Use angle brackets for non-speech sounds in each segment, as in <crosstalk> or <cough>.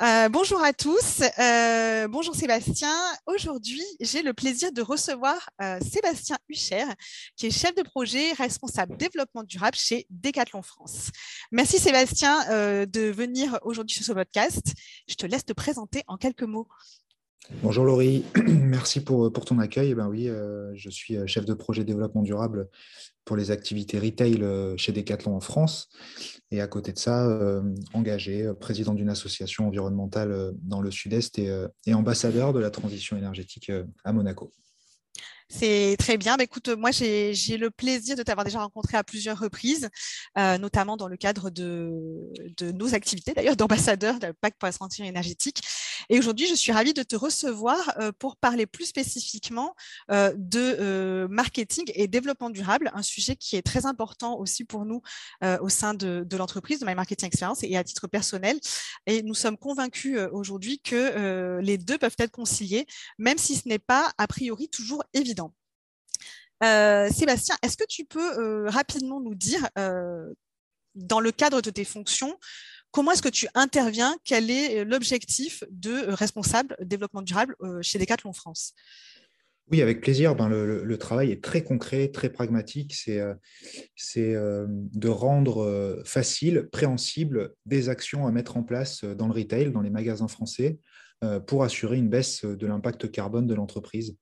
Euh, bonjour à tous, euh, bonjour Sébastien. Aujourd'hui, j'ai le plaisir de recevoir euh, Sébastien Hucher, qui est chef de projet responsable développement durable chez Decathlon France. Merci Sébastien de venir aujourd'hui sur ce podcast. Je te laisse te présenter en quelques mots. Bonjour Laurie, <clears throat> merci pour, pour ton accueil. Eh ben oui, je suis chef de projet développement durable pour les activités retail chez Decathlon en France. Et à côté de ça, euh, engagé, euh, président d'une association environnementale euh, dans le sud-est et, ambassadeur de la transition énergétique à Monaco. C'est très bien. Bah, écoute, moi, j'ai le plaisir de t'avoir déjà rencontré à plusieurs reprises, notamment dans le cadre de, nos activités, d'ailleurs, d'ambassadeur de la PAC pour la transition énergétique. Et aujourd'hui, je suis ravie de te recevoir euh, pour parler plus spécifiquement euh, de euh, marketing et développement durable, un sujet qui est très important aussi pour nous au sein de, l'entreprise, de My Marketing Experience et à titre personnel. Et nous sommes convaincus aujourd'hui que les deux peuvent être conciliés, même si ce n'est pas a priori toujours évident. Sébastien, est-ce que tu peux rapidement nous dire, dans le cadre de tes fonctions, Comment est-ce que tu interviens? Quel est euh, l'objectif de euh, responsable développement durable euh, chez Decathlon France? Oui, avec plaisir. Ben, le, travail est très concret, très pragmatique. C'est de rendre facile, préhensible des actions à mettre en place dans le retail, dans les magasins français, pour assurer une baisse de l'impact carbone de l'entreprise.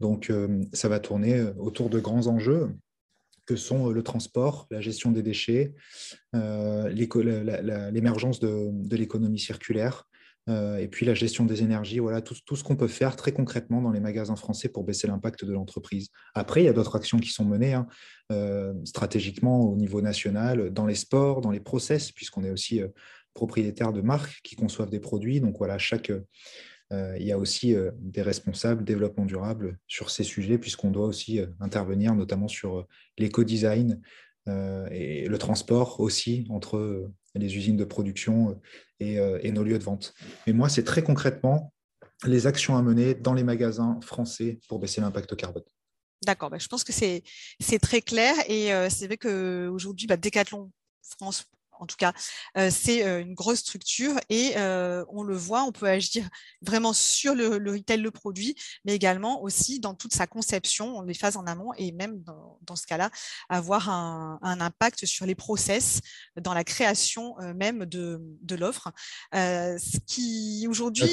Donc, ça va tourner autour de grands enjeux que sont euh, le transport, la gestion des déchets, euh, l'émergence de, l'économie circulaire, euh, et puis la gestion des énergies, voilà tout, ce qu'on peut faire très concrètement dans les magasins français pour baisser l'impact de l'entreprise. Après, il y a d'autres actions qui sont menées hein, stratégiquement au niveau national, dans les sports, dans les process, puisqu'on est aussi propriétaire de marques qui conçoivent des produits. Donc voilà, chaque, euh, il y a aussi euh, des responsables développement durable sur ces sujets, puisqu'on doit aussi euh, intervenir notamment sur l'éco-design et le transport aussi entre les usines de production et, nos lieux de vente. Mais moi, c'est très concrètement les actions à mener dans les magasins français pour baisser l'impact carbone. D'accord, bah, je pense que c'est très clair et c'est vrai qu'aujourd'hui, bah, Decathlon France en tout cas, euh, c'est euh, une grosse structure et euh, on le voit, on peut agir vraiment sur le, retail, le produit, mais également aussi dans toute sa conception, les phases en amont et même dans, ce cas-là, avoir un, impact sur les process, dans la création même de, l'offre. ce qui aujourd'hui.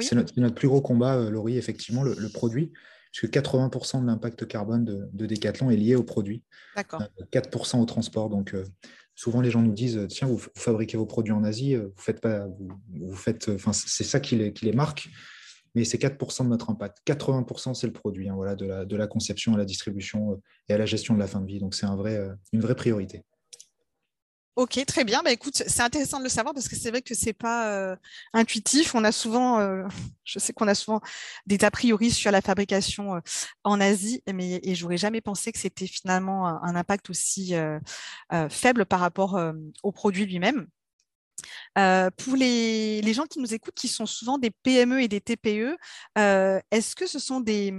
C'est notre, plus gros combat, Laurie, effectivement, le, produit puisque 80% de l'impact carbone de, de, Decathlon est lié au produit, 4% au transport. Donc, souvent les gens nous disent tiens, vous, fabriquez vos produits en Asie, euh, vous faites pas, vous, faites, enfin, c'est ça qui les, marque, mais c'est 4% de notre impact. 80% c'est le produit, hein, voilà, de la, conception à la distribution euh, et à la gestion de la fin de vie. Donc c'est un vrai, euh, une vraie priorité. Ok, très bien. Bah, écoute, c'est intéressant de le savoir parce que c'est vrai que c'est pas euh, intuitif. On a souvent, euh, <laughs> je sais qu'on a souvent des a priori sur la fabrication euh, en Asie, mais et j'aurais jamais pensé que c'était finalement un, impact aussi faible par rapport au produit lui-même. pour les, les, gens qui nous écoutent, qui sont souvent des PME et des TPE, est-ce que ce sont des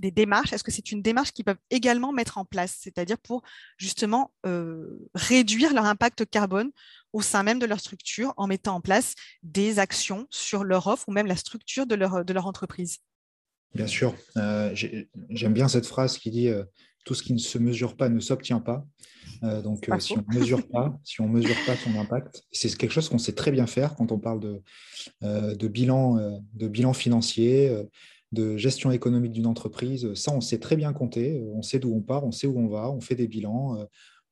des démarches Est-ce que c'est une démarche qu'ils peuvent également mettre en place, c'est-à-dire pour justement euh, réduire leur impact carbone au sein même de leur structure en mettant en place des actions sur leur offre ou même la structure de leur, de leur entreprise? Bien sûr. Euh, j'aime bien cette phrase qui dit euh, tout ce qui ne se mesure pas ne s'obtient pas. donc, si on ne mesure pas, si on mesure pas son impact, c'est quelque chose qu'on sait très bien faire quand on parle de, de bilan, de bilan financier de gestion économique d'une entreprise, ça, on sait très bien compter, on sait d'où on part, on sait où on va, on fait des bilans, euh,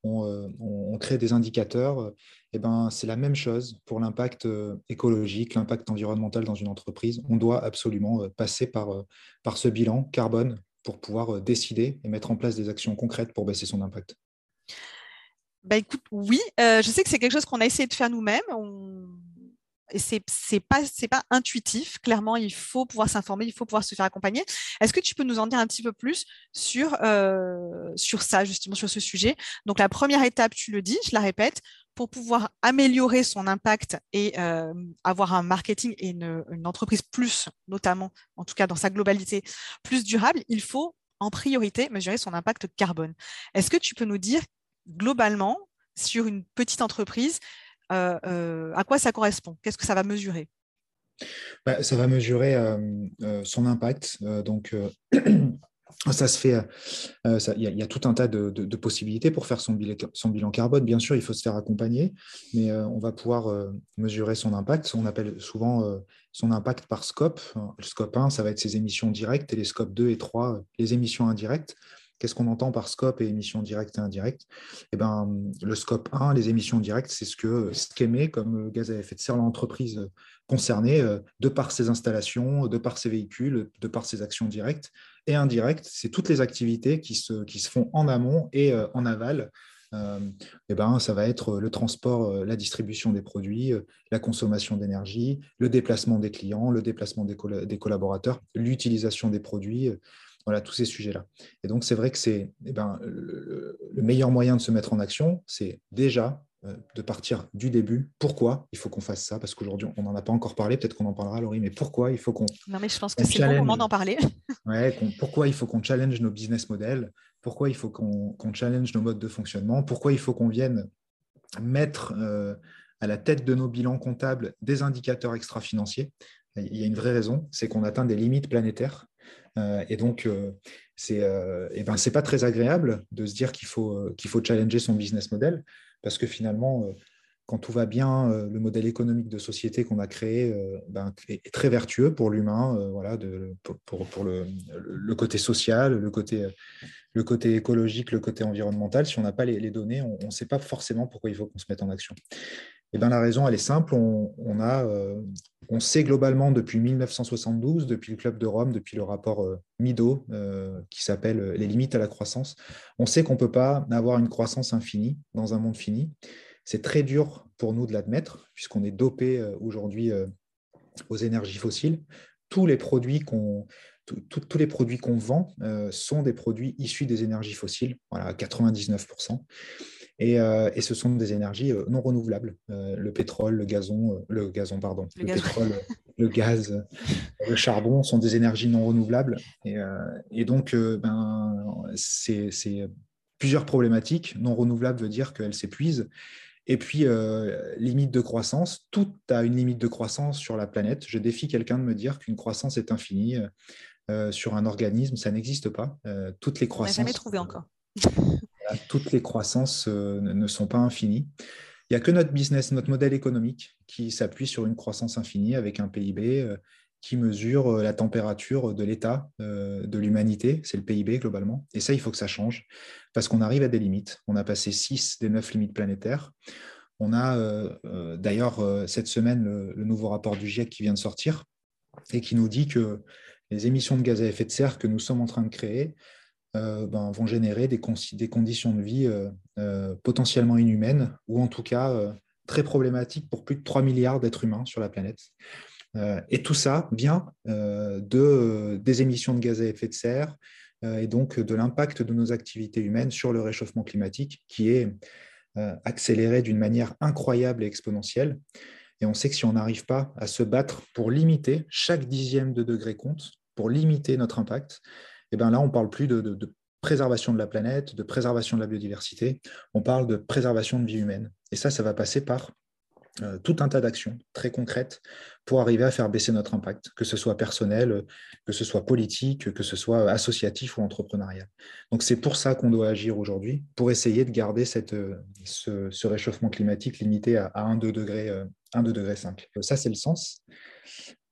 euh, on, crée des indicateurs. Eh ben, c'est la même chose pour l'impact euh, écologique, l'impact environnemental dans une entreprise. On doit absolument passer par, par ce bilan carbone pour pouvoir décider et mettre en place des actions concrètes pour baisser son impact. Bah écoute, oui, je sais que c'est quelque chose qu'on a essayé de faire nous-mêmes. C'est c'est pas pas intuitif. Clairement, il faut pouvoir s'informer, il faut pouvoir se faire accompagner. Est-ce que tu peux nous en dire un petit peu plus sur euh, ça justement sur ce sujet? Donc la première étape, tu le dis, je la répète, pour pouvoir améliorer son impact et euh, avoir un marketing et une entreprise plus, notamment en tout cas dans sa globalité, plus durable, il faut en priorité mesurer son impact carbone. Est-ce que tu peux nous dire globalement sur une petite entreprise à quoi ça correspond? Qu'est-ce que ça va mesurer? Bah, Ça va mesurer son impact. donc, <clears throat> ça se fait, il y, a tout un tas de, possibilités pour faire son bilan, son bilan, carbone. Bien sûr, il faut se faire accompagner, mais on va pouvoir mesurer son impact. On appelle souvent son impact par scope. Le scope 1, ça va être ses émissions directes, et les scopes 2 et 3, les émissions indirectes. Qu'est-ce qu'on entend par scope et émissions directes et indirectes? Eh ben, Le scope 1, les émissions directes, c'est ce que ce qu'émet comme gaz à effet de serre l'entreprise concernée de par ses installations, de par ses véhicules, de par ses actions directes. Et indirectes, c'est toutes les activités qui se, qui se font en amont et en aval euh, eh ben, ça va être le transport, la distribution des produits, la consommation d'énergie, le déplacement des clients, le déplacement des, des collaborateurs, l'utilisation des produits, voilà, tous ces sujets-là. Et donc, c'est vrai que c'est eh ben, le, meilleur moyen de se mettre en action, c'est déjà euh, de partir du début. Pourquoi il faut qu'on fasse ça? Parce qu'aujourd'hui, on n'en a pas encore parlé, peut-être qu'on en parlera, Laurie, mais pourquoi il faut qu'on. Non, mais je pense que c'est le moment d'en parler. <laughs> ouais, pourquoi il faut qu'on challenge nos business models? Pourquoi il faut qu'on challenge nos modes de fonctionnement? Pourquoi il faut qu'on vienne mettre euh, à la tête de nos bilans comptables des indicateurs extra-financiers? Il y a une vraie raison, c'est qu'on atteint des limites planétaires euh, et donc, euh, c'est euh, ben, c'est pas très agréable de se dire qu'il faut, qu'il faut challenger son business model, parce que finalement, quand tout va bien, le modèle économique de société qu'on a créé ben, est, très vertueux pour l'humain, voilà, pour, le, côté social, le côté, le côté écologique, le côté environnemental. Si on n'a pas les, données, on ne sait pas forcément pourquoi il faut qu'on se mette en action. Et ben, la raison, elle est simple. On, a, on sait globalement depuis 1972, depuis le Club de Rome, depuis le rapport euh, Mido, euh, qui s'appelle euh, Les limites à la croissance, on sait qu'on ne peut pas avoir une croissance infinie dans un monde fini. C'est très dur pour nous de l'admettre, puisqu'on est dopé aujourd'hui aux énergies fossiles. Tous les produits qu'on tous les produits qu'on vend sont des produits issus des énergies fossiles, voilà, 99%. Euh, et, ce sont des énergies euh, non renouvelables. Euh, le pétrole, le gazon, le gazon, pardon, le, pétrole, le gaz, le charbon sont des énergies non renouvelables. Et, donc, ben, c'est plusieurs problématiques. Non renouvelable veut dire qu'elles s'épuisent. Et puis, limite de croissance. Tout a une limite de croissance sur la planète. Je défie quelqu'un de me dire qu'une croissance est infinie. sur un organisme, ça n'existe pas. toutes les croissances. On n'a jamais trouvé encore. <laughs> toutes les croissances euh, ne sont pas infinies. Il n'y a que notre business, notre modèle économique qui s'appuie sur une croissance infinie avec un PIB euh, qui mesure euh, la température de l'état de l'humanité, c'est le PIB globalement. Et ça, il faut que ça change parce qu'on arrive à des limites. On a passé 6 des 9 limites planétaires. On a d'ailleurs cette semaine le, nouveau rapport du GIEC qui vient de sortir et qui nous dit que les émissions de gaz à effet de serre que nous sommes en train de créer euh, ben, vont générer des, conditions de vie euh, euh, potentiellement inhumaines ou en tout cas très problématiques pour plus de 3 milliards d'êtres humains sur la planète. et tout ça vient de, des émissions de gaz à effet de serre et donc de l'impact de nos activités humaines sur le réchauffement climatique qui est accéléré d'une manière incroyable et exponentielle. Et on sait que si on n'arrive pas à se battre pour limiter, chaque dixième de degré compte, pour limiter notre impact, et eh bien là, on parle plus de, préservation de la planète, de préservation de la biodiversité, on parle de préservation de vie humaine. Et ça, ça va passer par euh, tout un tas d'actions très concrètes pour arriver à faire baisser notre impact, que ce soit personnel, que ce soit politique, que ce soit associatif ou entrepreneurial. Donc c'est pour ça qu'on doit agir aujourd'hui, pour essayer de garder cette, euh, ce, réchauffement climatique limité à, 1-2 degrés, 1, euh, degrés 5. Ça, c'est le sens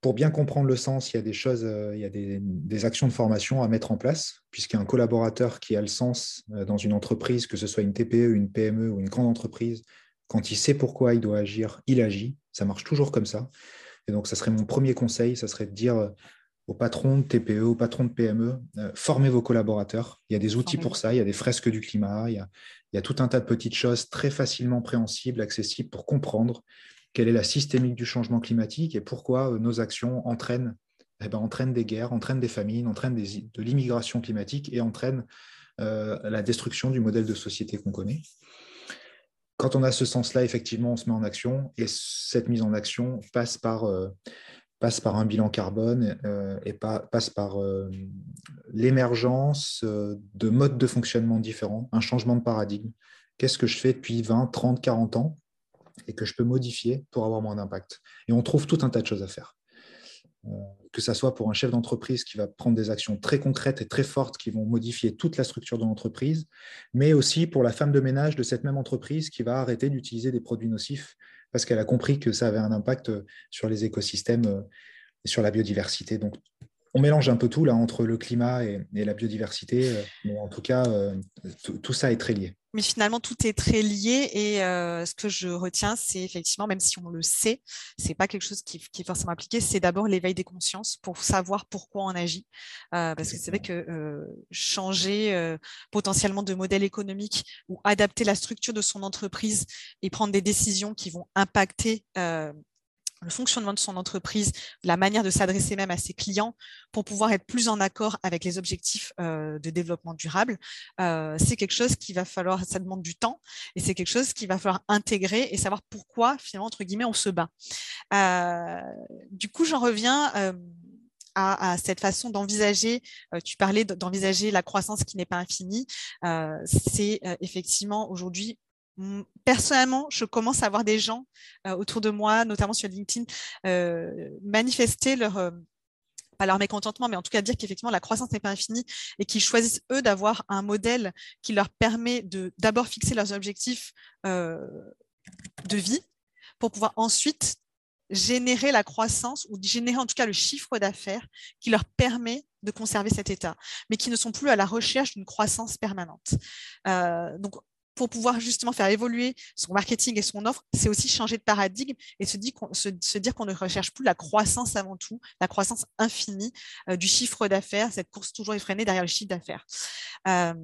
pour bien comprendre le sens, il y a des choses, euh, il y a des, actions de formation à mettre en place, puisqu'un collaborateur qui a le sens euh, dans une entreprise, que ce soit une TPE, une PME ou une grande entreprise, quand il sait pourquoi il doit agir, il agit. Ça marche toujours comme ça. Et donc, ça serait mon premier conseil, ça serait de dire euh, aux patrons de TPE, aux patrons de PME, formez vos collaborateurs. Il y a des outils pour ça, il y a des fresques du climat, il y a, il y a tout un tas de petites choses très facilement préhensibles, accessibles pour comprendre quelle est la systémique du changement climatique et pourquoi euh, nos actions entraînent, eh ben, entraînent des guerres, entraînent des famines, entraînent de l'immigration climatique et entraînent euh, la destruction du modèle de société qu'on connaît. Quand on a ce sens-là, effectivement, on se met en action et cette mise en action passe par, euh, passe par un bilan carbone et passe par l'émergence de modes de fonctionnement différents, un changement de paradigme. Qu'est-ce que je fais depuis 20, 30, 40 ans? Et que je peux modifier pour avoir moins d'impact. Et on trouve tout un tas de choses à faire. Euh, que ce soit pour un chef d'entreprise qui va prendre des actions très concrètes et très fortes qui vont modifier toute la structure de l'entreprise, mais aussi pour la femme de ménage de cette même entreprise qui va arrêter d'utiliser des produits nocifs parce qu'elle a compris que ça avait un impact sur les écosystèmes euh, et sur la biodiversité. Donc, on mélange un peu tout là entre le climat et, la biodiversité, euh, mais en tout cas, tout ça est très lié. Mais finalement tout est très lié et euh, ce que je retiens c'est effectivement même si on le sait c'est pas quelque chose qui, est forcément appliqué c'est d'abord l'éveil des consciences pour savoir pourquoi on agit euh, parce que c'est vrai que euh, changer potentiellement de modèle économique ou adapter la structure de son entreprise et prendre des décisions qui vont impacter le fonctionnement de son entreprise, la manière de s'adresser même à ses clients pour pouvoir être plus en accord avec les objectifs euh, de développement durable, euh, c'est quelque chose qui va falloir, ça demande du temps et c'est quelque chose qu'il va falloir intégrer et savoir pourquoi finalement entre guillemets on se bat. Euh, du coup, j'en reviens. À, cette façon d'envisager, tu parlais d'envisager la croissance qui n'est pas infinie, c'est effectivement aujourd'hui personnellement, je commence à avoir des gens euh, autour de moi, notamment sur LinkedIn, euh, manifester leur euh, pas leur mécontentement, mais en tout cas dire qu'effectivement la croissance n'est pas infinie et qu'ils choisissent eux d'avoir un modèle qui leur permet de d'abord fixer leurs objectifs de vie pour pouvoir ensuite générer la croissance ou générer en tout cas le chiffre d'affaires qui leur permet de conserver cet état, mais qui ne sont plus à la recherche d'une croissance permanente. donc pour pouvoir justement faire évoluer son marketing et son offre, c'est aussi changer de paradigme et se, dire qu'on, ne recherche plus la croissance avant tout, la croissance infinie euh, du chiffre d'affaires, cette course toujours effrénée derrière le chiffre d'affaires. Euh,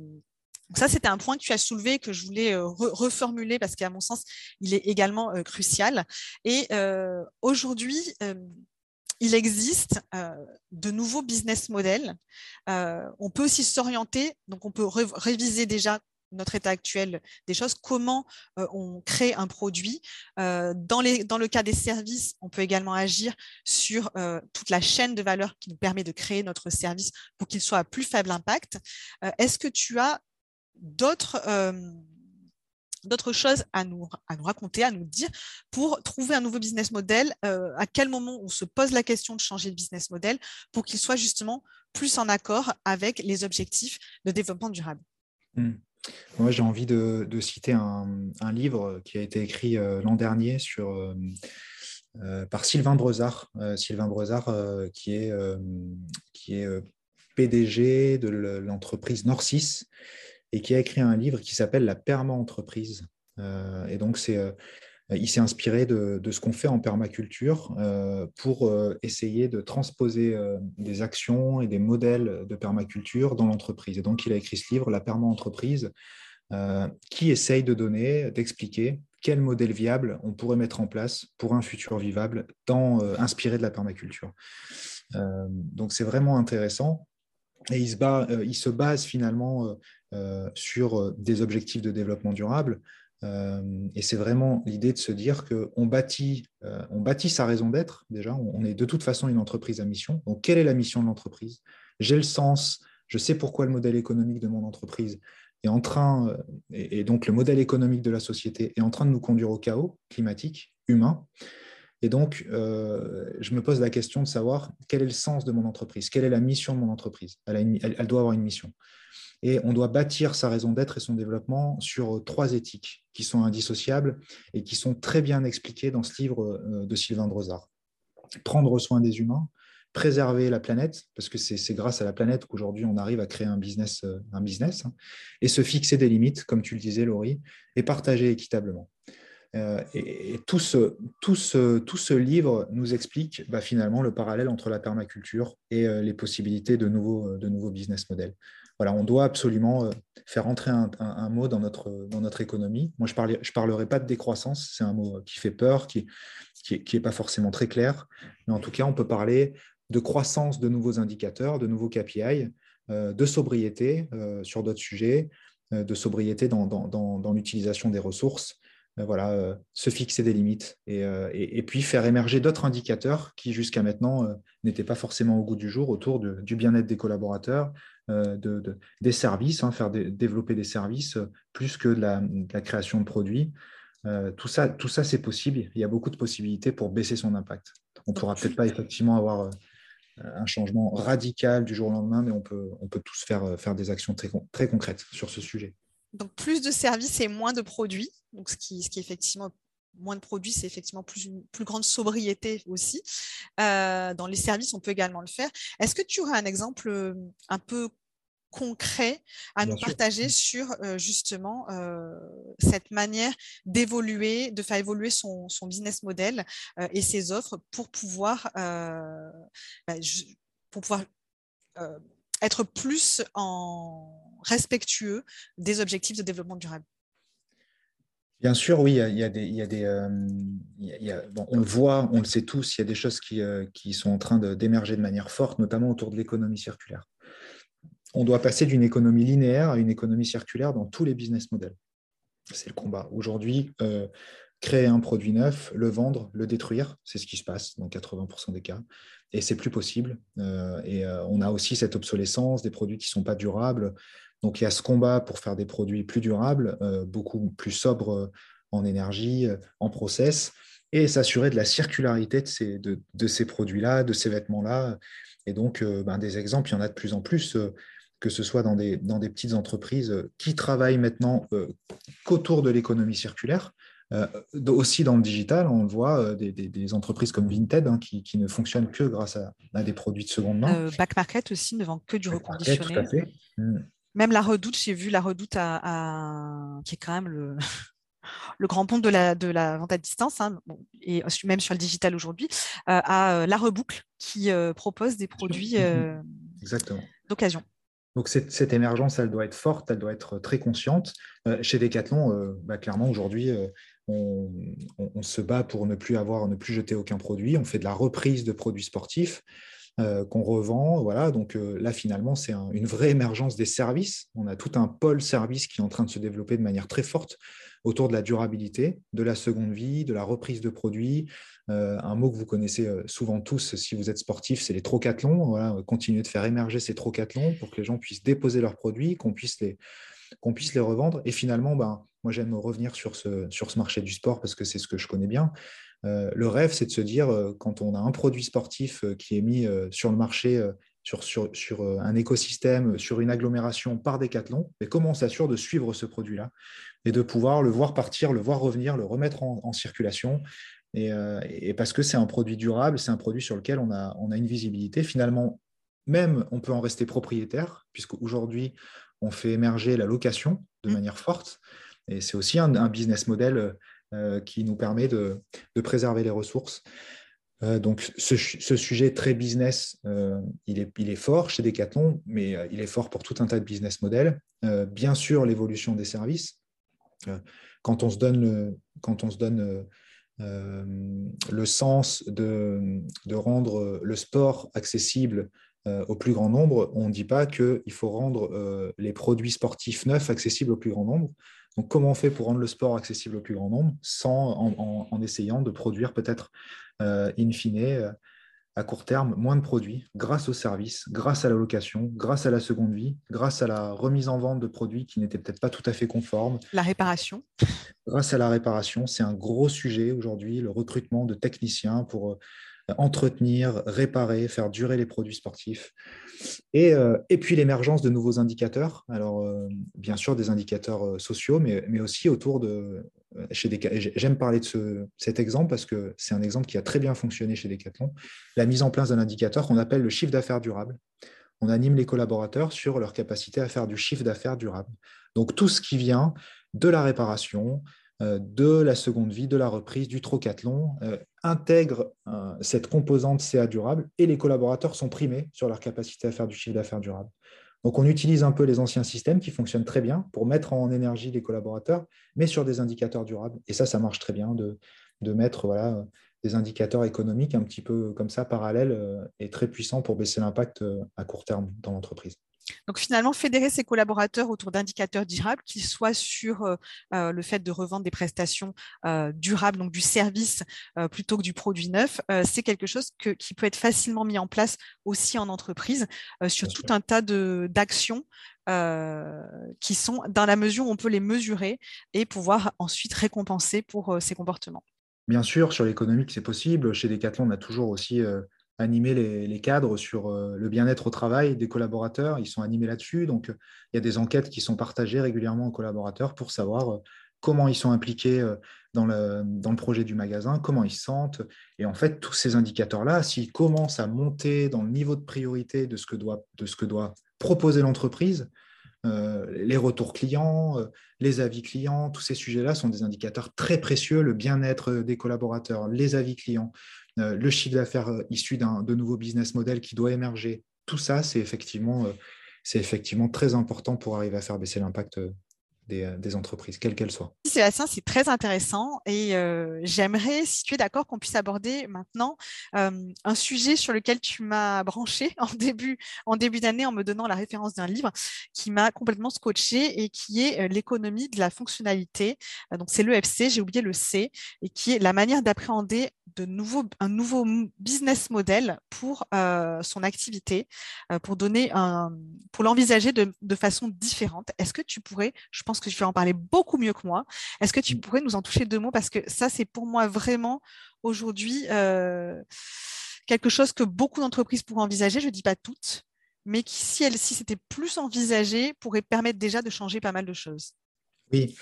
ça, c'était un point que tu as soulevé que je voulais euh, reformuler parce qu'à mon sens, il est également crucial. Et aujourd'hui, il existe de nouveaux business models. on peut aussi s'orienter, donc on peut réviser déjà notre état actuel des choses, comment euh, on crée un produit. Euh, dans, le cas des services, on peut également agir sur euh, toute la chaîne de valeur qui nous permet de créer notre service pour qu'il soit à plus faible impact. Est-ce que tu as d'autres choses à nous, raconter, à nous dire pour trouver un nouveau business model, à quel moment on se pose la question de changer de business model pour qu'il soit justement plus en accord avec les objectifs de développement durable? Mmh. Moi, j'ai envie de, citer un, livre qui a été écrit euh, l'an dernier euh, euh, par Sylvain Brezard. Sylvain Brezard, qui est, qui est PDG de l'entreprise Norcis et qui a écrit un livre qui s'appelle La perma-entreprise. et donc, c'est il s'est inspiré de, ce qu'on fait en permaculture euh, pour euh, essayer de transposer des actions et des modèles de permaculture dans l'entreprise. Et donc, il a écrit ce livre, La perma-entreprise, qui essaye de donner, d'expliquer quel modèle viable on pourrait mettre en place pour un futur vivable, inspiré de la permaculture. donc, c'est vraiment intéressant. Et il se, base finalement sur des objectifs de développement durable, euh, et c'est vraiment l'idée de se dire qu'on bâtit, euh, on bâtit sa raison d'être, déjà, on est de toute façon une entreprise à mission. Donc, quelle est la mission de l'entreprise? J'ai le sens, je sais pourquoi le modèle économique de mon entreprise est en train, euh, et, donc le modèle économique de la société est en train de nous conduire au chaos climatique, humain. Et donc, je me pose la question de savoir quel est le sens de mon entreprise, quelle est la mission de mon entreprise? elle doit avoir une mission. Et on doit bâtir sa raison d'être et son développement sur euh, trois éthiques qui sont indissociables et qui sont très bien expliquées dans ce livre euh, de Sylvain Drozard. Prendre soin des humains, préserver la planète, parce que c'est grâce à la planète qu'aujourd'hui on arrive à créer un business, euh, un business hein, et se fixer des limites, comme tu le disais, Laurie, et partager équitablement. et, tout, ce, livre nous explique bah, finalement le parallèle entre la permaculture et les possibilités de nouveaux, de nouveaux business models on doit absolument euh, faire entrer un, mot dans notre, économie. Moi, je ne parlerai pas de décroissance, c'est un mot qui fait peur, qui n'est pas forcément très clair, mais en tout cas, on peut parler de croissance de nouveaux indicateurs, de nouveaux KPI, euh, de sobriété euh, sur d'autres sujets, de sobriété dans, l'utilisation des ressources, voilà, se fixer des limites et, et, puis faire émerger d'autres indicateurs qui jusqu'à maintenant n'étaient pas forcément au goût du jour autour du bien-être des collaborateurs, euh, de, des services, hein, faire développer des services euh, plus que de la, création de produits. tout ça, tout ça c'est possible. Il y a beaucoup de possibilités pour baisser son impact. On ne pourra peut-être pas effectivement avoir un changement radical du jour au lendemain, mais on peut, on peut tous faire, faire des actions très, très concrètes sur ce sujet. Donc plus de services et moins de produits, donc ce qui, ce qui effectivement moins de produits, c'est effectivement plus une plus grande sobriété aussi. Euh, dans les services, on peut également le faire. Est-ce que tu aurais un exemple euh, un peu concret à nous partager sur euh, justement cette manière d'évoluer, de faire évoluer son, business model et ses offres pour pouvoir, bah, pour pouvoir être plus en respectueux des objectifs de développement durable Bien sûr, oui, il y a, des, on le voit, on le sait tous, il y a des choses qui, euh, sont en train d'émerger de, manière forte, notamment autour de l'économie circulaire. On doit passer d'une économie linéaire à une économie circulaire dans tous les business models. C'est le combat. Aujourd'hui, euh, créer un produit neuf, le vendre, le détruire, c'est ce qui se passe dans 80% des cas, et c'est plus possible. Euh, et on a aussi cette obsolescence des produits qui ne sont pas durables. Donc il y a ce combat pour faire des produits plus durables, euh, beaucoup plus sobres euh, en énergie, euh, en process, et s'assurer de la circularité de ces, de, ces produits-là, de ces vêtements-là. Et donc, ben, des exemples, il y en a de plus en plus, que ce soit dans des, dans des petites entreprises qui travaillent maintenant qu'autour de l'économie circulaire, aussi dans le digital, on voit des, entreprises comme Vinted hein, qui, ne fonctionnent que grâce à, des produits de seconde main. Back Market aussi ne vend que du reconditionné. tout à fait. Mmh. Même la Redoute, j'ai vu la Redoute à, qui est quand même le, <laughs> le grand pont de la, de la vente à distance, hein, et même sur le digital aujourd'hui, euh, à euh, la Reboucle qui euh, propose des produits d'occasion. Donc cette, cette, émergence, elle doit être forte, elle doit être très consciente. chez Decathlon, bah, clairement aujourd'hui, on, on, se bat pour ne plus avoir, ne plus jeter aucun produit. On fait de la reprise de produits sportifs. Euh, qu'on revend. Voilà, donc euh, là, finalement, c'est une vraie émergence des services. On a tout un pôle service qui est en train de se développer de manière très forte autour de la durabilité, de la seconde vie, de la reprise de produits. Euh, un mot que vous connaissez souvent tous si vous êtes sportif, c'est les trocathlons. Voilà, continuer de faire émerger ces trocathlons pour que les gens puissent déposer leurs produits, qu'on puisse les, qu'on puisse les revendre. Et finalement, ben, moi, j'aime revenir sur ce, sur ce marché du sport parce que c'est ce que je connais bien. Euh, le rêve, c'est de se dire, euh, quand on a un produit sportif euh, qui est mis sur le marché, sur, sur, un écosystème, sur une agglomération par Decathlon, mais comment on s'assure de suivre ce produit-là et de pouvoir le voir partir, le voir revenir, le remettre en, circulation et, parce que c'est un produit durable, c'est un produit sur lequel on a, on a une visibilité. Finalement, même on peut en rester propriétaire, puisqu'aujourd'hui, on fait émerger la location de mmh. manière forte. Et c'est aussi un, un, business model qui nous permet de, préserver les ressources. Euh, donc, ce, sujet très business, euh, il, est, fort chez Decathlon, mais il est fort pour tout un tas de business models. bien sûr, l'évolution des services. quand on se donne le, sens de, rendre le sport accessible au plus grand nombre, on ne dit pas qu'il faut rendre les produits sportifs neufs accessibles au plus grand nombre. Donc, comment on fait pour rendre le sport accessible au plus grand nombre sans, en, essayant de produire peut-être euh, in fine, euh, à court terme, moins de produits grâce au service, grâce à la location, grâce à la seconde vie, grâce à la remise en vente de produits qui n'étaient peut-être pas tout à fait conformes? La réparation. Grâce à la réparation, c'est un gros sujet aujourd'hui, le recrutement de techniciens pour euh, entretenir, réparer, faire durer les produits sportifs. Et, euh, et puis l'émergence de nouveaux indicateurs. Alors, euh, bien sûr, des indicateurs euh, sociaux, mais, mais aussi autour de. Chez des, j'aime parler de ce, cet exemple parce que c'est un exemple qui a très bien fonctionné chez Decathlon. La mise en place d'un indicateur qu'on appelle le chiffre d'affaires durable. On anime les collaborateurs sur leur capacité à faire du chiffre d'affaires durable. Donc, tout ce qui vient de la réparation, de la seconde vie, de la reprise, du trocathlon, euh, intègre euh, cette composante CA durable et les collaborateurs sont primés sur leur capacité à faire du chiffre d'affaires durable. Donc on utilise un peu les anciens systèmes qui fonctionnent très bien pour mettre en énergie les collaborateurs, mais sur des indicateurs durables. Et ça, ça marche très bien de, de mettre voilà, des indicateurs économiques un petit peu comme ça, parallèles et très puissants pour baisser l'impact à court terme dans l'entreprise. Donc finalement, fédérer ses collaborateurs autour d'indicateurs durables, qu'ils soient sur euh, euh, le fait de revendre des prestations euh, durables, donc du service plutôt que du produit neuf, c'est quelque chose qui peut être facilement mis en place aussi en entreprise sur tout un tas d'actions qui sont dans la mesure où on peut les mesurer et pouvoir ensuite récompenser pour ces comportements. Bien sûr, sur l'économique, c'est possible. Chez Decathlon, on a toujours aussi animé les, cadres sur le bien-être au travail des collaborateurs. Ils sont animés là-dessus. Donc, il y a des enquêtes qui sont partagées régulièrement aux collaborateurs pour savoir comment ils sont impliqués euh, dans le, projet du magasin, comment ils se sentent. Et en fait, tous ces indicateurs-là, s'ils commencent à monter dans le niveau de priorité de ce que doit, proposer l'entreprise, euh, les retours clients, euh, les avis clients, tous ces sujets-là sont des indicateurs très précieux, le bien-être des collaborateurs, les avis clients, le chiffre d'affaires issu de nouveaux business models qui doit émerger. Tout ça, c'est effectivement, c'est effectivement très important pour arriver à faire baisser l'impact euh, des, entreprises, quelles qu'elles soient. Sébastien, c'est très intéressant et euh, j'aimerais, si tu es d'accord, qu'on puisse aborder maintenant euh, un sujet sur lequel tu m'as branché <laughs> en début, en début d'année en me donnant la référence d'un livre qui m'a complètement scotché et qui est l'économie de la fonctionnalité. donc c'est l'EFC, j'ai oublié le C, et qui est la manière d'appréhender de nouveaux, un nouveau business model pour son activité, pour donner un, pour l'envisager de, de façon différente. Est-ce que tu pourrais, je pense que tu vas en parler beaucoup mieux que moi. Est-ce que tu mm. pourrais nous en toucher deux mots? Parce que ça, c'est pour moi vraiment aujourd'hui euh, quelque chose que beaucoup d'entreprises pourraient envisager. Je ne dis pas toutes, mais qui, si, si c'était plus envisagé, pourrait permettre déjà de changer pas mal de choses. Oui.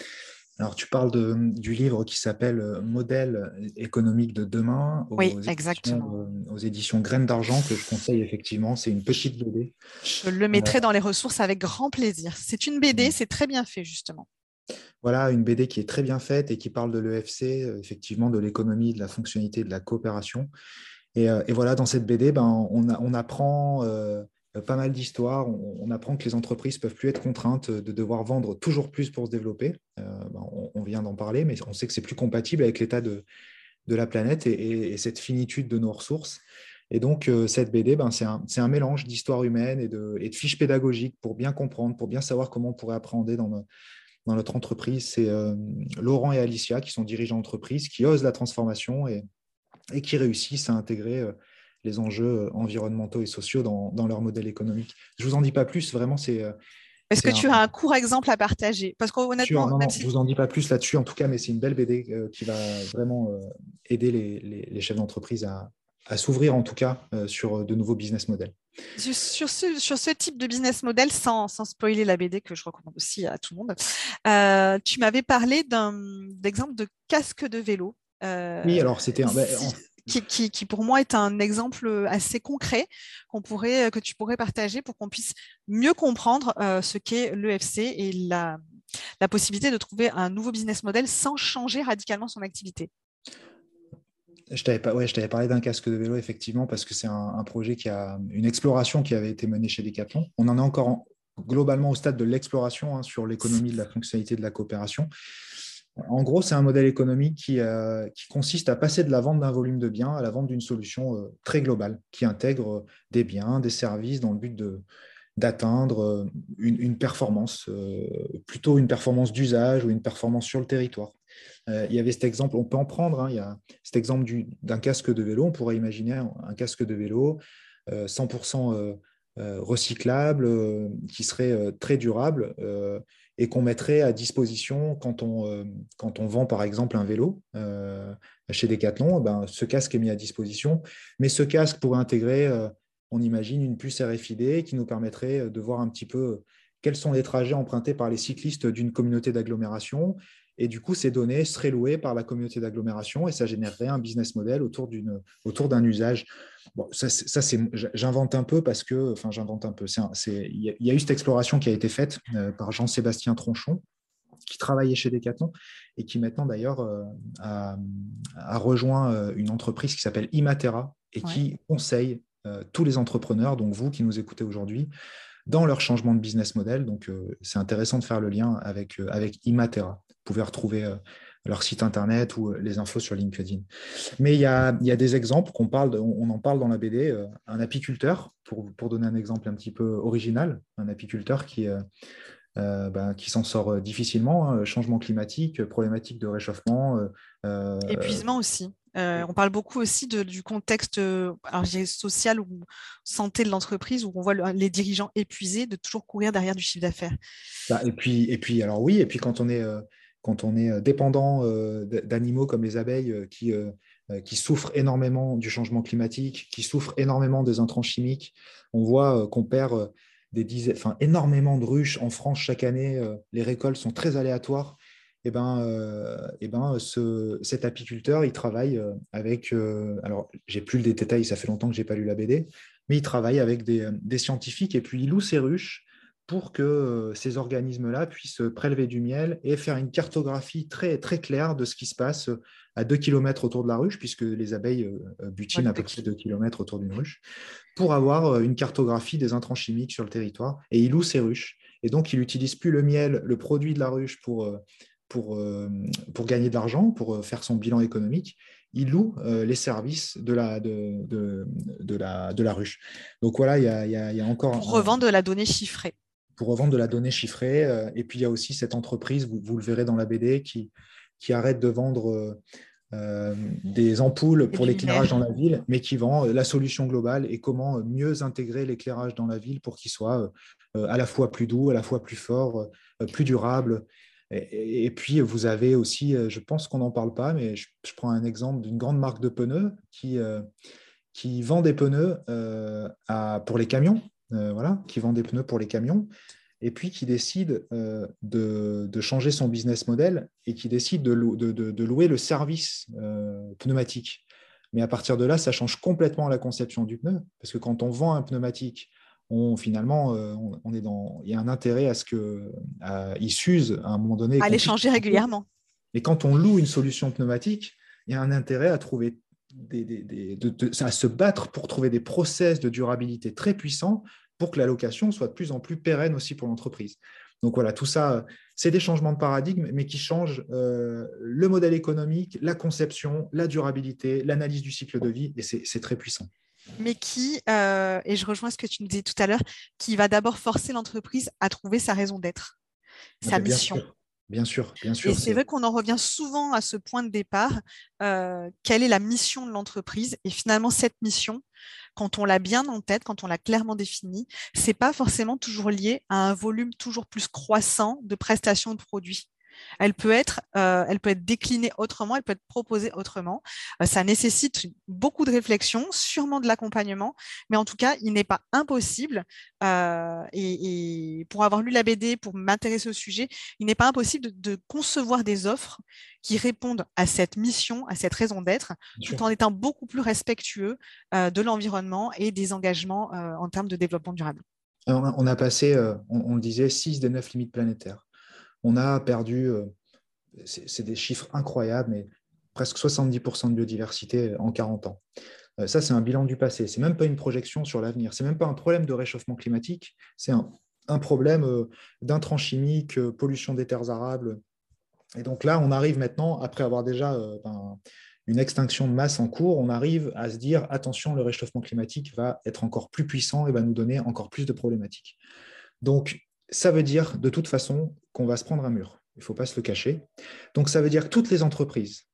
Alors, tu parles de, du livre qui s'appelle euh, Modèle économique de demain aux, oui, exactement. Euh, aux éditions Graines d'argent, que je conseille effectivement. C'est une petite BD. Je le mettrai dans les ressources avec grand plaisir. C'est une BD, mm. c'est très bien fait, justement. Voilà, une BD qui est très bien faite et qui parle de l'EFC, euh, effectivement, de l'économie, de la fonctionnalité, de la coopération. Et, voilà, dans cette BD, ben, on, on apprend euh, pas mal d'histoires. On, apprend que les entreprises peuvent plus être contraintes de devoir vendre toujours plus pour se développer. Euh, ben, on, vient d'en parler, mais on sait que c'est plus compatible avec l'état de, de, la planète et, cette finitude de nos ressources. Et donc, euh, cette BD, ben, c'est un, mélange d'histoire humaine et de, fiches pédagogiques pour bien comprendre, pour bien savoir comment on pourrait appréhender dans, notre entreprise. C'est Laurent et Alicia qui sont dirigeants d'entreprise, qui osent la transformation et qui réussissent à intégrer les enjeux euh, environnementaux et sociaux dans, leur modèle économique. Je ne vous en dis pas plus, vraiment, c'est... Euh, Est-ce que tu as un court exemple à partager? Parce qu'honnêtement, non, je ne vous en dis pas plus là-dessus, en tout cas, mais c'est une belle BD euh, qui va vraiment aider les, chefs d'entreprise à, s'ouvrir, en tout cas, sur de nouveaux business models. Sur ce, sur ce type de business model, sans, sans, spoiler la BD que je recommande aussi à tout le monde, tu m'avais parlé d'un exemple de casque de vélo. oui, alors c'était un, ben, qui, pour moi est un exemple assez concret qu'on pourrait, que tu pourrais partager pour qu'on puisse mieux comprendre euh, ce qu'est l'EFC et la, possibilité de trouver un nouveau business model sans changer radicalement son activité. Je t'avais ouais, parlé d'un casque de vélo, effectivement, parce que c'est un, projet qui a une exploration qui avait été menée chez Decathlon. On en est encore globalement au stade de l'exploration hein, sur l'économie de la fonctionnalité de la coopération. En gros, c'est un modèle économique euh, qui, consiste à passer de la vente d'un volume de biens à la vente d'une solution euh, très globale qui intègre euh, des biens, des services dans le but d'atteindre une, performance, plutôt une performance d'usage ou une performance sur le territoire. il y avait cet exemple, on peut en prendre, hein, il y a cet exemple d'un casque de vélo, on pourrait imaginer un, casque de vélo 100% recyclable, qui serait très durable et qu'on mettrait à disposition quand on, euh, vend par exemple un vélo euh, chez Decathlon, eh ben, ce casque est mis à disposition. Mais ce casque pourrait intégrer, euh, on imagine, une puce RFID qui nous permettrait de voir un petit peu quels sont les trajets empruntés par les cyclistes d'une communauté d'agglomération. Et du coup, ces données seraient louées par la communauté d'agglomération et ça générerait un business model autour d'un usage Bon, ça, c'est, j'invente un peu parce que, enfin, j'invente un peu. Il y, a eu cette exploration qui a été faite euh, par Jean-Sébastien Tronchon, qui travaillait chez Decathlon et qui maintenant d'ailleurs euh, a, rejoint euh, une entreprise qui s'appelle Imatera et qui conseille tous les entrepreneurs, donc vous qui nous écoutez aujourd'hui, dans leur changement de business model. Donc, c'est intéressant de faire le lien avec, avec Imatera. Vous pouvez retrouver leur site internet ou euh, les infos sur LinkedIn. Mais il y a, des exemples qu'on parle, on en parle dans la BD. Euh, un apiculteur, pour, pour, donner un exemple un petit peu original, un apiculteur qui, euh, ben, qui s'en sort difficilement. Hein, changement climatique, problématique de réchauffement. Épuisement aussi. on parle beaucoup aussi du contexte social ou santé de l'entreprise où on voit les dirigeants épuisés de toujours courir derrière du chiffre d'affaires. Bah, et, puis, et puis, alors oui, et puis quand on est, quand on est dépendant d'animaux comme les abeilles qui, qui souffrent énormément du changement climatique, qui souffrent énormément des intrants chimiques, on voit qu'on perd des dizaines, enfin, énormément de ruches en France chaque année. Euh, les récoltes sont très aléatoires. Eh ben, euh, eh ben ce, cet apiculteur, il travaille euh, avec. alors, j'ai plus le détail, ça fait longtemps que j'ai pas lu la BD, mais il travaille avec des, des scientifiques et puis il loue ses ruches pour que ces organismes-là puissent prélever du miel et faire une cartographie très, très claire de ce qui se passe à 2 km autour de la ruche, puisque les abeilles butinent à peu près 2 km autour d'une ruche pour avoir euh, une cartographie des intrants chimiques sur le territoire. Et il loue ses ruches. Et donc, il n'utilise plus le miel, le produit de la ruche, pour, euh, pour, euh, pour gagner de l'argent, pour faire son bilan économique. Il loue les services de la, de, de, de, la, de la ruche. Donc voilà, il y a, y a, encore... Pour revendre de la donnée chiffrée. Pour revendre de la donnée chiffrée. Et puis, il y a aussi cette entreprise, vous, vous le verrez dans la BD, qui, qui arrête de vendre euh, des ampoules pour l'éclairage dans la ville, mais qui vend euh, la solution globale et comment euh, mieux intégrer l'éclairage dans la ville pour qu'il soit à la fois plus doux, à la fois plus fort, plus durable. Et, puis, vous avez aussi, je pense qu'on n'en parle pas, mais je, prends un exemple d'une grande marque de pneus qui, qui vend des pneus à, pour les camions, voilà, qui vend des pneus pour les camions et puis qui décide euh, de, changer son business model et qui décide de, louer le service euh, pneumatique. Mais à partir de là, ça change complètement la conception du pneu, parce que quand on vend un pneumatique, on, finalement, euh, on, est dans, il y a un intérêt à ce qu'il s'use à un moment donné. À les changer régulièrement. Et quand on loue une solution pneumatique, il y a un intérêt à trouver à se battre pour trouver des process de durabilité très puissants pour que la location soit de plus en plus pérenne aussi pour l'entreprise. Donc voilà, tout ça, c'est des changements de paradigme, mais qui changent euh, le modèle économique, la conception, la durabilité, l'analyse du cycle de vie, et c'est très puissant. Mais qui, euh, et je rejoins ce que tu nous disais tout à l'heure, qui va d'abord forcer l'entreprise à trouver sa raison d'être, ah sa ben, mission. Bien sûr, bien sûr. Et c'est vrai qu'on en revient souvent à ce point de départ. Euh, quelle est la mission de l'entreprise? Et finalement, cette mission, quand on l'a bien en tête, quand on l'a clairement définie, c'est pas forcément toujours lié à un volume toujours plus croissant de prestations de produits. Elle peut être, euh, elle peut être déclinée autrement, elle peut être proposée autrement. Euh, ça nécessite beaucoup de réflexion, sûrement de l'accompagnement, mais en tout cas, il n'est pas impossible. Euh, et, pour avoir lu la BD, pour m'intéresser au sujet, il n'est pas impossible de, concevoir des offres qui répondent à cette mission, à cette raison d'être, tout en étant beaucoup plus respectueux de l'environnement et des engagements en termes de développement durable. On a passé, on, le disait, 6 des 9 limites planétaires. On a perdu, euh, c'est des chiffres incroyables, mais presque 70% de biodiversité en 40 ans. Euh, ça, c'est un bilan du passé. C'est même pas une projection sur l'avenir. C'est même pas un problème de réchauffement climatique. C'est un, problème euh, d'intrants chimiques, pollution des terres arables. Et donc là, on arrive maintenant, après avoir déjà ben, une extinction de masse en cours, on arrive à se dire attention, le réchauffement climatique va être encore plus puissant et va nous donner encore plus de problématiques. Donc, ça veut dire de toute façon qu'on va se prendre un mur. Il ne faut pas se le cacher. Donc ça veut dire que toutes les entreprises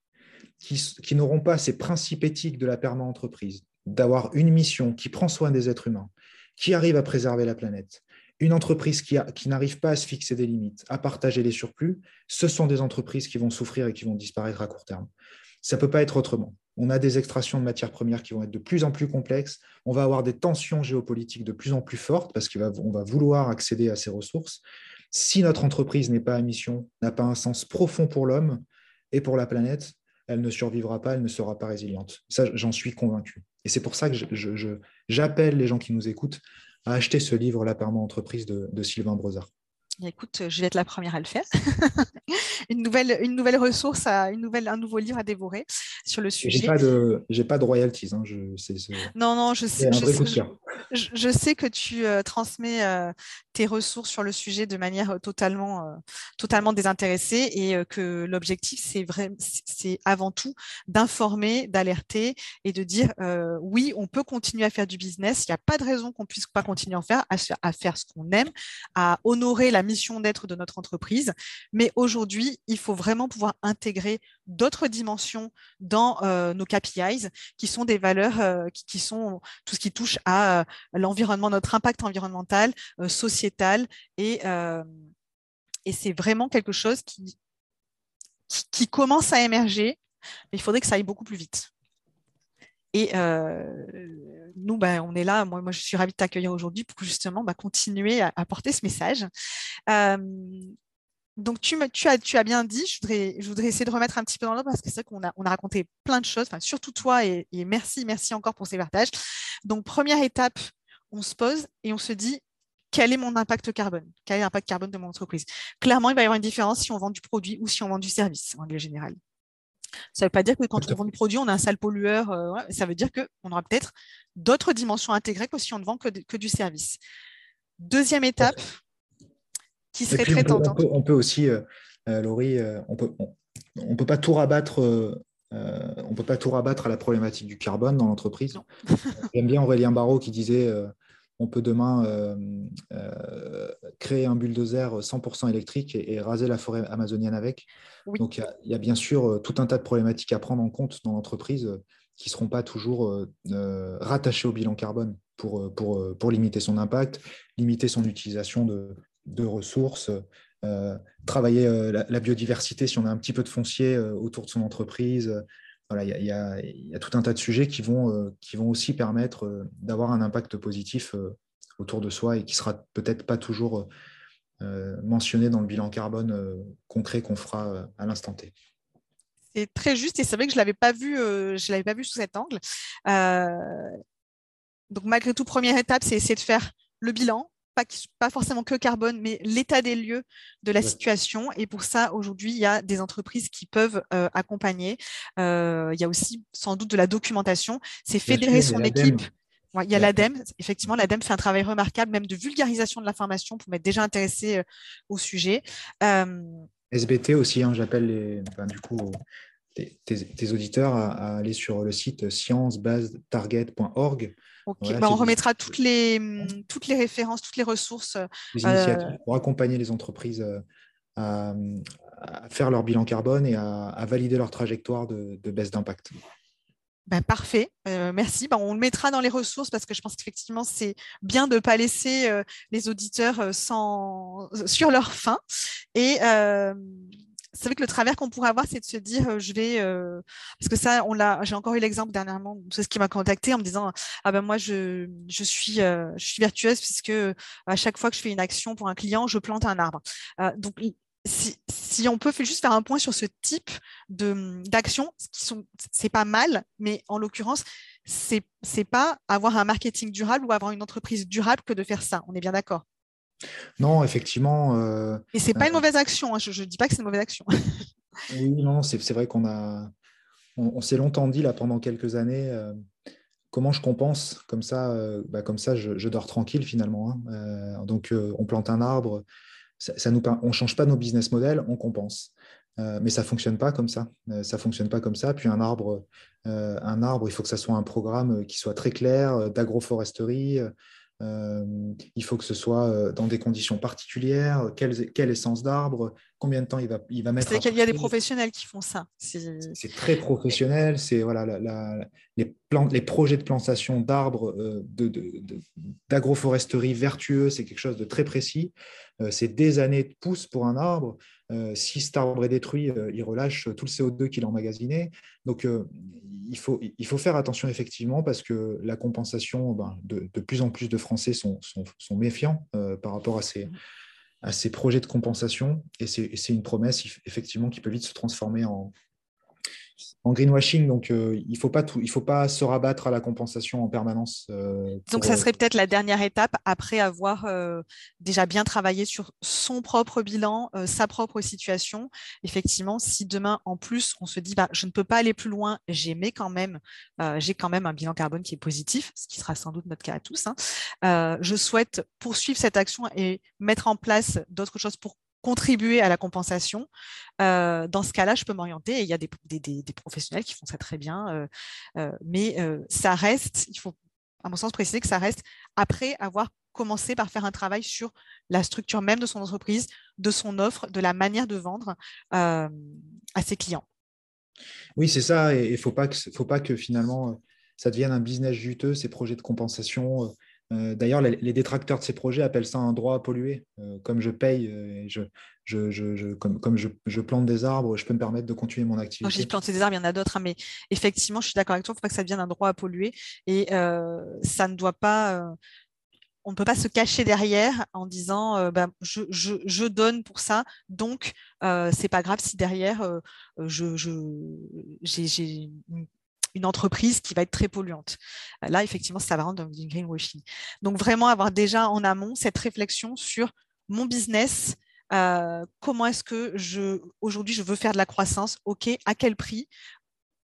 qui, n'auront pas ces principes éthiques de la perma-entreprise, d'avoir une mission qui prend soin des êtres humains, qui arrive à préserver la planète, une entreprise qui, qui n'arrive pas à se fixer des limites, à partager les surplus, ce sont des entreprises qui vont souffrir et qui vont disparaître à court terme. Ça ne peut pas être autrement on a des extractions de matières premières qui vont être de plus en plus complexes, on va avoir des tensions géopolitiques de plus en plus fortes parce qu'on va, vouloir accéder à ces ressources. Si notre entreprise n'est pas à mission, n'a pas un sens profond pour l'homme et pour la planète, elle ne survivra pas, elle ne sera pas résiliente. Ça, j'en suis convaincu. Et c'est pour ça que j'appelle les gens qui nous écoutent à acheter ce livre, La perma entreprise de, de Sylvain Brozard. Écoute, je vais être la première à le faire. <laughs> une, nouvelle, une nouvelle ressource, à, une nouvelle, un nouveau livre à dévorer sur le sujet. J'ai pas de, j'ai pas de royalties. Hein, je, non, non, je sais. je, sais que tu euh, transmets euh, tes ressources sur le sujet de manière euh, totalement, totalement désintéressée et que l'objectif, c'est vrai, c'est avant tout d'informer, d'alerter et de dire oui, on peut continuer à faire du business. Il n'y a pas de raison qu'on puisse pas continuer à faire, à faire ce qu'on aime, à honorer la mission d'être de notre entreprise. Mais aujourd'hui, il faut vraiment pouvoir intégrer d'autres dimensions dans nos KPIs, qui sont des valeurs qui, qui, sont tout ce qui touche à l'environnement, notre impact environnemental, euh, sociétal, et, euh, et c'est vraiment quelque chose qui, qui, commence à émerger, mais il faudrait que ça aille beaucoup plus vite. Et euh, nous, bah, on est là. Moi, moi, je suis ravie de t'accueillir aujourd'hui pour justement bah, continuer à, porter ce message. Donc, tu, tu, as, tu as bien dit, je voudrais, je voudrais essayer de remettre un petit peu dans l'ordre parce que c'est vrai qu'on a, on a raconté plein de choses, surtout toi, et, et, merci, merci encore pour ces partages. Donc, première étape, on se pose et on se dit quel est mon impact carbone? Quel est l'impact carbone de mon entreprise? Clairement, il va y avoir une différence si on vend du produit ou si on vend du service, en règle générale. Ça ne veut pas dire que quand on vend du produit, on a un sale pollueur. Euh, ça veut dire qu'on aura peut-être d'autres dimensions intégrées que si on ne vend que, du service. Deuxième étape, qui serait très tentante. On, peut, aussi, euh, euh, Laurie, on peut, on, peut pas tout rabattre on ne peut pas tout rabattre à la problématique du carbone dans l'entreprise. <laughs> J'aime bien Aurélien Barraud qui disait on peut demain euh, euh, créer un bulldozer 100% électrique et, raser la forêt amazonienne avec. Donc il y, a bien sûr euh, tout un tas de problématiques à prendre en compte dans l'entreprise qui ne seront pas toujours rattachées au bilan carbone pour, pour, pour, limiter son impact, limiter son utilisation de, ressources, travailler la, biodiversité si on a un petit peu de foncier autour de son entreprise, il y, a tout un tas de sujets qui vont, euh, qui vont aussi permettre euh, d'avoir un impact positif euh, autour de soi et qui sera peut-être pas toujours mentionné dans le bilan carbone concret qu'on fera à l'instant T. C'est très juste et c'est vrai que je l'avais pas vu, je l'avais pas vu sous cet angle. donc malgré tout, première étape, c'est essayer de faire le bilan, pas, forcément que carbone, mais l'état des lieux de la situation. Et pour ça, aujourd'hui, il y a des entreprises qui peuvent euh, accompagner. Euh, il y a aussi sans doute de la documentation. C'est fédérer son équipe. il y a l'ADEME. Effectivement, l'ADEME fait un travail remarquable, même de vulgarisation de l'information pour m'être déjà intéressé euh, au sujet. SBT aussi, hein, j'appelle du coup tes, auditeurs à, aller sur le site sciencebasetarget.org bah, on remettra toutes les, toutes les références, toutes les ressources. Les initiatives euh, pour accompagner les entreprises euh, à, faire leur bilan carbone et à, valider leur trajectoire de, baisse d'impact. Ben, parfait, euh, merci. Ben, on le mettra dans les ressources parce que je pense qu'effectivement, c'est bien de ne pas laisser les auditeurs sans... sur leur faim. Et c'est vrai que le travers qu'on pourrait avoir, c'est de se dire, euh, je vais, euh, parce que ça, on l'a, j'ai encore eu l'exemple dernièrement, c'est ce qui m'a contacté en me disant, ah ben moi, je, je suis, euh, je suis vertueuse puisque à chaque fois que je fais une action pour un client, je plante un arbre. donc, si, on peut juste faire un point sur ce type d'action, qui sont, c'est pas mal, mais en l'occurrence, c'est c'est pas avoir un marketing durable ou avoir une entreprise durable que de faire ça. On est bien d'accord. Non, effectivement. Euh, Et c'est pas une euh, mauvaise action. Hein, je ne dis pas que c'est une mauvaise action. <laughs> oui, non, c'est vrai qu'on a, on, s'est longtemps dit là pendant quelques années. Euh, comment je compense comme ça, bah, comme ça, je, dors tranquille finalement. Hein. donc, on plante un arbre, ça, nous, on change pas nos business models, on compense. mais ça fonctionne pas comme ça. ça fonctionne pas comme ça. Puis un arbre, un arbre, il faut que ça soit un programme qui soit très clair d'agroforesterie. Euh, il faut que ce soit euh, dans des conditions particulières, quelle, quelle essence d'arbre, combien de temps il va, il va mettre. C'est qu'il y a des professionnels qui font ça. C'est très professionnel. C'est voilà, les, les projets de plantation d'arbres, euh, d'agroforesterie vertueux, c'est quelque chose de très précis. c'est des années de pousse pour un arbre. Si cet arbre est détruit, il relâche tout le CO2 qu'il a emmagasiné. Donc, il faut, il faut faire attention effectivement parce que la compensation, ben, de, plus en plus de Français sont, sont, méfiants euh, par rapport à ces projets de compensation et c'est une promesse effectivement qui peut vite se transformer en, en greenwashing. Donc, il ne faut, pas faut pas se rabattre à la compensation en permanence. donc, ça serait peut-être la dernière étape après avoir déjà bien travaillé sur son propre bilan, sa propre situation. Effectivement, si demain, en plus, on se dit, bah, je ne peux pas aller plus loin, j'ai quand même, j'ai quand même un bilan carbone qui est positif, ce qui sera sans doute notre cas à tous. Hein. je souhaite poursuivre cette action et mettre en place d'autres choses pour contribuer à la compensation, euh, dans ce cas-là, je peux m'orienter. Et il y a des, professionnels qui font ça très bien, euh, euh, mais ça reste, il faut, à mon sens, préciser que ça reste après avoir commencé par faire un travail sur la structure même de son entreprise, de son offre, de la manière de vendre à ses clients. Oui, c'est ça. Et il ne faut, pas que, faut pas que finalement ça devienne un business juteux, ces projets de compensation euh, d'ailleurs, les, détracteurs de ces projets appellent ça un droit à polluer. Euh, comme je paye, euh, je, comme, je, plante des arbres, je peux me permettre de continuer mon activité. Quand je dis planter des arbres, il y en a d'autres, hein, mais effectivement, je suis d'accord avec toi, il ne faut pas que ça devienne un droit à polluer. Et ça ne doit pas. on ne peut pas se cacher derrière en disant bah, je, donne pour ça, donc c'est pas grave si derrière j'ai une entreprise qui va être très polluante. Euh, là, effectivement, ça va rendre du greenwashing. Donc, vraiment avoir déjà en amont cette réflexion sur mon business, euh, comment est-ce que je aujourd'hui je veux faire de la croissance? Ok, à quel prix?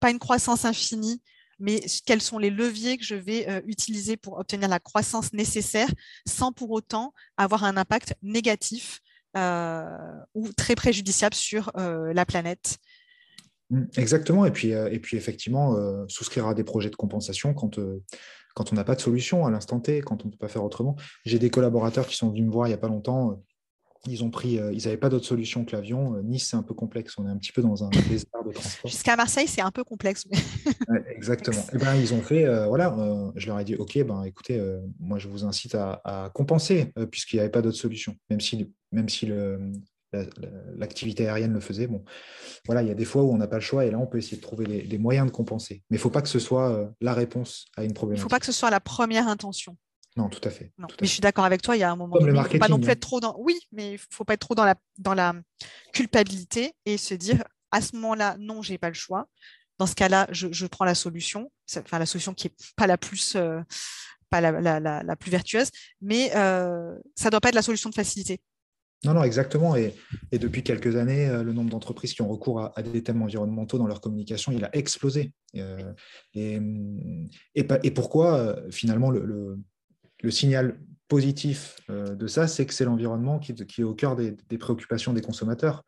Pas une croissance infinie, mais quels sont les leviers que je vais euh, utiliser pour obtenir la croissance nécessaire sans pour autant avoir un impact négatif ou très préjudiciable sur la planète exactement. Et puis, euh, et puis effectivement, euh, souscrire à des projets de compensation quand, euh, quand on n'a pas de solution à l'instant T, quand on ne peut pas faire autrement. J'ai des collaborateurs qui sont venus me voir il n'y a pas longtemps. Ils ont pris, ils n'avaient pas d'autre solution que l'avion. Nice, c'est un peu complexe. On est un petit peu dans un <laughs> désert de transport. Jusqu'à Marseille, c'est un peu complexe. <laughs> exactement. Et eh ben, ils ont fait, voilà, je leur ai dit, OK, ben, écoutez, moi, je vous incite à, à compenser, puisqu'il n'y avait pas d'autre solution. Même si, même si le, l'activité aérienne le faisait. Bon, voilà, il y a des fois où on n'a pas le choix et là, on peut essayer de trouver des, moyens de compenser. Mais il ne faut pas que ce soit euh, la réponse à une problématique. Il ne faut pas que ce soit la première intention. Non, tout à fait. mais je suis d'accord avec toi, il y a un moment Comme le faut pas non plus être trop dans. Oui, mais il ne faut pas être trop dans la, dans la culpabilité et se dire à ce moment-là, non, j'ai pas le choix. Dans ce cas-là, je, prends la solution, enfin la solution qui n'est pas la plus, euh, pas la, la, plus vertueuse, mais euh, ça ne doit pas être la solution de facilité. Non, non, exactement. Et, depuis quelques années, euh, le nombre d'entreprises qui ont recours à, des thèmes environnementaux dans leur communication, il a explosé. Euh, et, et, pourquoi, euh, finalement, le, signal positif de ça, c'est que c'est l'environnement qui, est au cœur des, préoccupations des consommateurs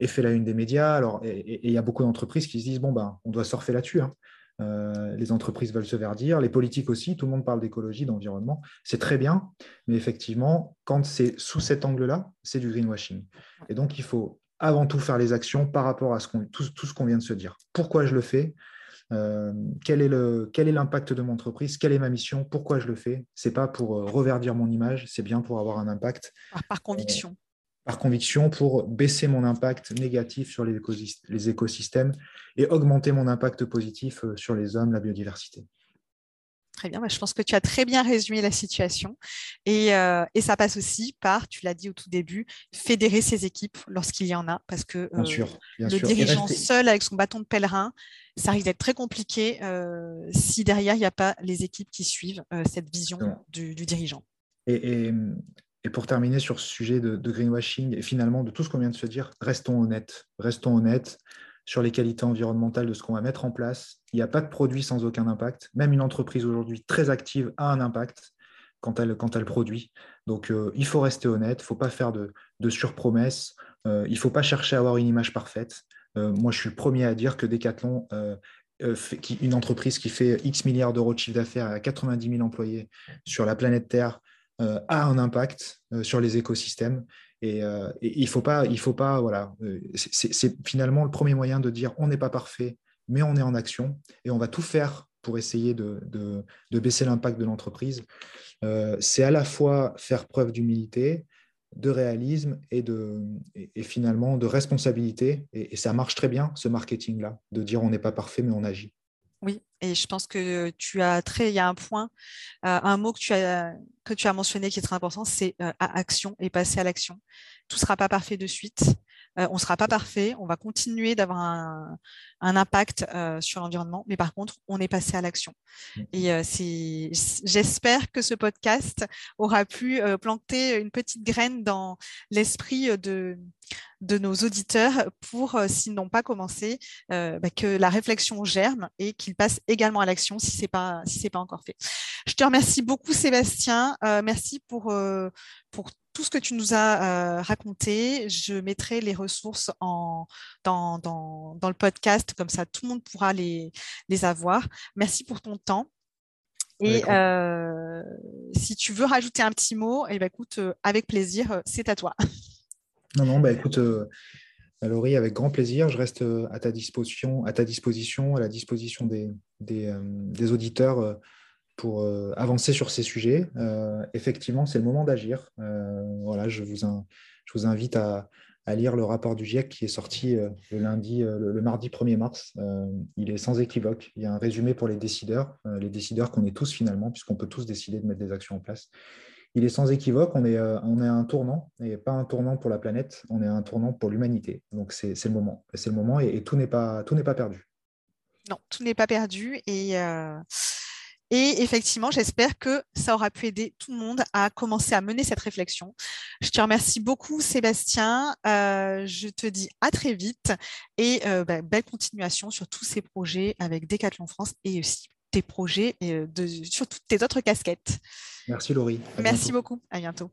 et fait la une des médias. Alors, et il y a beaucoup d'entreprises qui se disent bon, ben, on doit surfer là-dessus. Hein. Euh, les entreprises veulent se verdir, les politiques aussi, tout le monde parle d'écologie, d'environnement. C'est très bien, mais effectivement, quand c'est sous cet angle-là, c'est du greenwashing. Et donc, il faut avant tout faire les actions par rapport à ce tout, ce qu'on vient de se dire. Pourquoi je le fais? Euh, quel est l'impact de mon entreprise? Quelle est ma mission? Pourquoi je le fais? C'est pas pour euh, reverdir mon image, c'est bien pour avoir un impact. par conviction par conviction pour baisser mon impact négatif sur les écosystèmes et augmenter mon impact positif euh, sur les hommes, la biodiversité. Très bien, bah, je pense que tu as très bien résumé la situation. Euh, et, ça passe aussi par, tu l'as dit au tout début, fédérer ses équipes lorsqu'il y en a, parce que euh, le dirigeant seul avec son bâton de pèlerin, ça risque d'être très compliqué si derrière, il n'y a pas les équipes qui suivent cette vision du, dirigeant. Et, et pour terminer sur ce sujet de, greenwashing et finalement de tout ce qu'on vient de se dire, restons honnêtes. Restons honnêtes sur les qualités environnementales de ce qu'on va mettre en place. Il n'y a pas de produit sans aucun impact. Même une entreprise aujourd'hui très active a un impact quand elle, quand elle produit. Donc euh, il faut rester honnête, il ne faut pas faire de, de surpromesses, euh, il ne faut pas chercher à avoir une image parfaite. Euh, moi, je suis le premier à dire que Decathlon, une entreprise qui fait X milliards d'euros de chiffre d'affaires à 90 000 employés sur la planète Terre, a un impact euh, sur les écosystèmes. Et, euh, il faut pas, il faut pas, voilà, c'est finalement le premier moyen de dire on n'est pas parfait, mais on est en action et on va tout faire pour essayer de, de, baisser l'impact de l'entreprise. c'est à la fois faire preuve d'humilité, de réalisme et, de, et, finalement de responsabilité. et, ça marche très bien, ce marketing-là, de dire on n'est pas parfait, mais on agit. Oui, et je pense que tu as très, il y a un point, euh, un mot que tu as que tu as mentionné qui est très important, c'est euh, action et passer à l'action. Tout sera pas parfait de suite. On ne sera pas parfait, on va continuer d'avoir un, impact sur l'environnement, mais par contre, on est passé à l'action. Mmh. Et j'espère que ce podcast aura pu planter une petite graine dans l'esprit de, de nos auditeurs pour, s'ils n'ont pas commencé, bah, que la réflexion germe et qu'ils passent également à l'action si ce n'est pas, si pas encore fait. Je te remercie beaucoup, Sébastien. merci pour, pour tout ce que tu nous as euh, raconté. Je mettrai les ressources en, dans, dans, dans, le podcast, comme ça tout le monde pourra les, les avoir. Merci pour ton temps. Et euh, si tu veux rajouter un petit mot, eh ben, écoute, euh, avec plaisir, c'est à toi. Non, non, bah, écoute, Laurie, avec grand plaisir, je reste à ta disposition, à, ta disposition, à la disposition des, des, des auditeurs pour euh, avancer sur ces sujets. Euh, effectivement, c'est le moment d'agir. Euh, voilà, je vous, invite à, lire le rapport du GIEC qui est sorti le lundi, le, mardi 1er mars. il est sans équivoque. Il y a un résumé pour les décideurs, les décideurs qu'on est tous finalement, puisqu'on peut tous décider de mettre des actions en place. Il est sans équivoque, on est, on est à un tournant, et pas un tournant pour la planète, on est à un tournant pour l'humanité. Donc c'est le moment. C'est le moment et, et tout n'est pas, pas perdu. Non, tout n'est pas perdu. Et et effectivement, j'espère que ça aura pu aider tout le monde à commencer à mener cette réflexion. Je te remercie beaucoup, Sébastien. Euh, je te dis à très vite et euh, bah, belle continuation sur tous ces projets avec Decathlon France et aussi tes projets et, euh, de, sur toutes tes autres casquettes. Merci, Laurie. Merci beaucoup. À bientôt.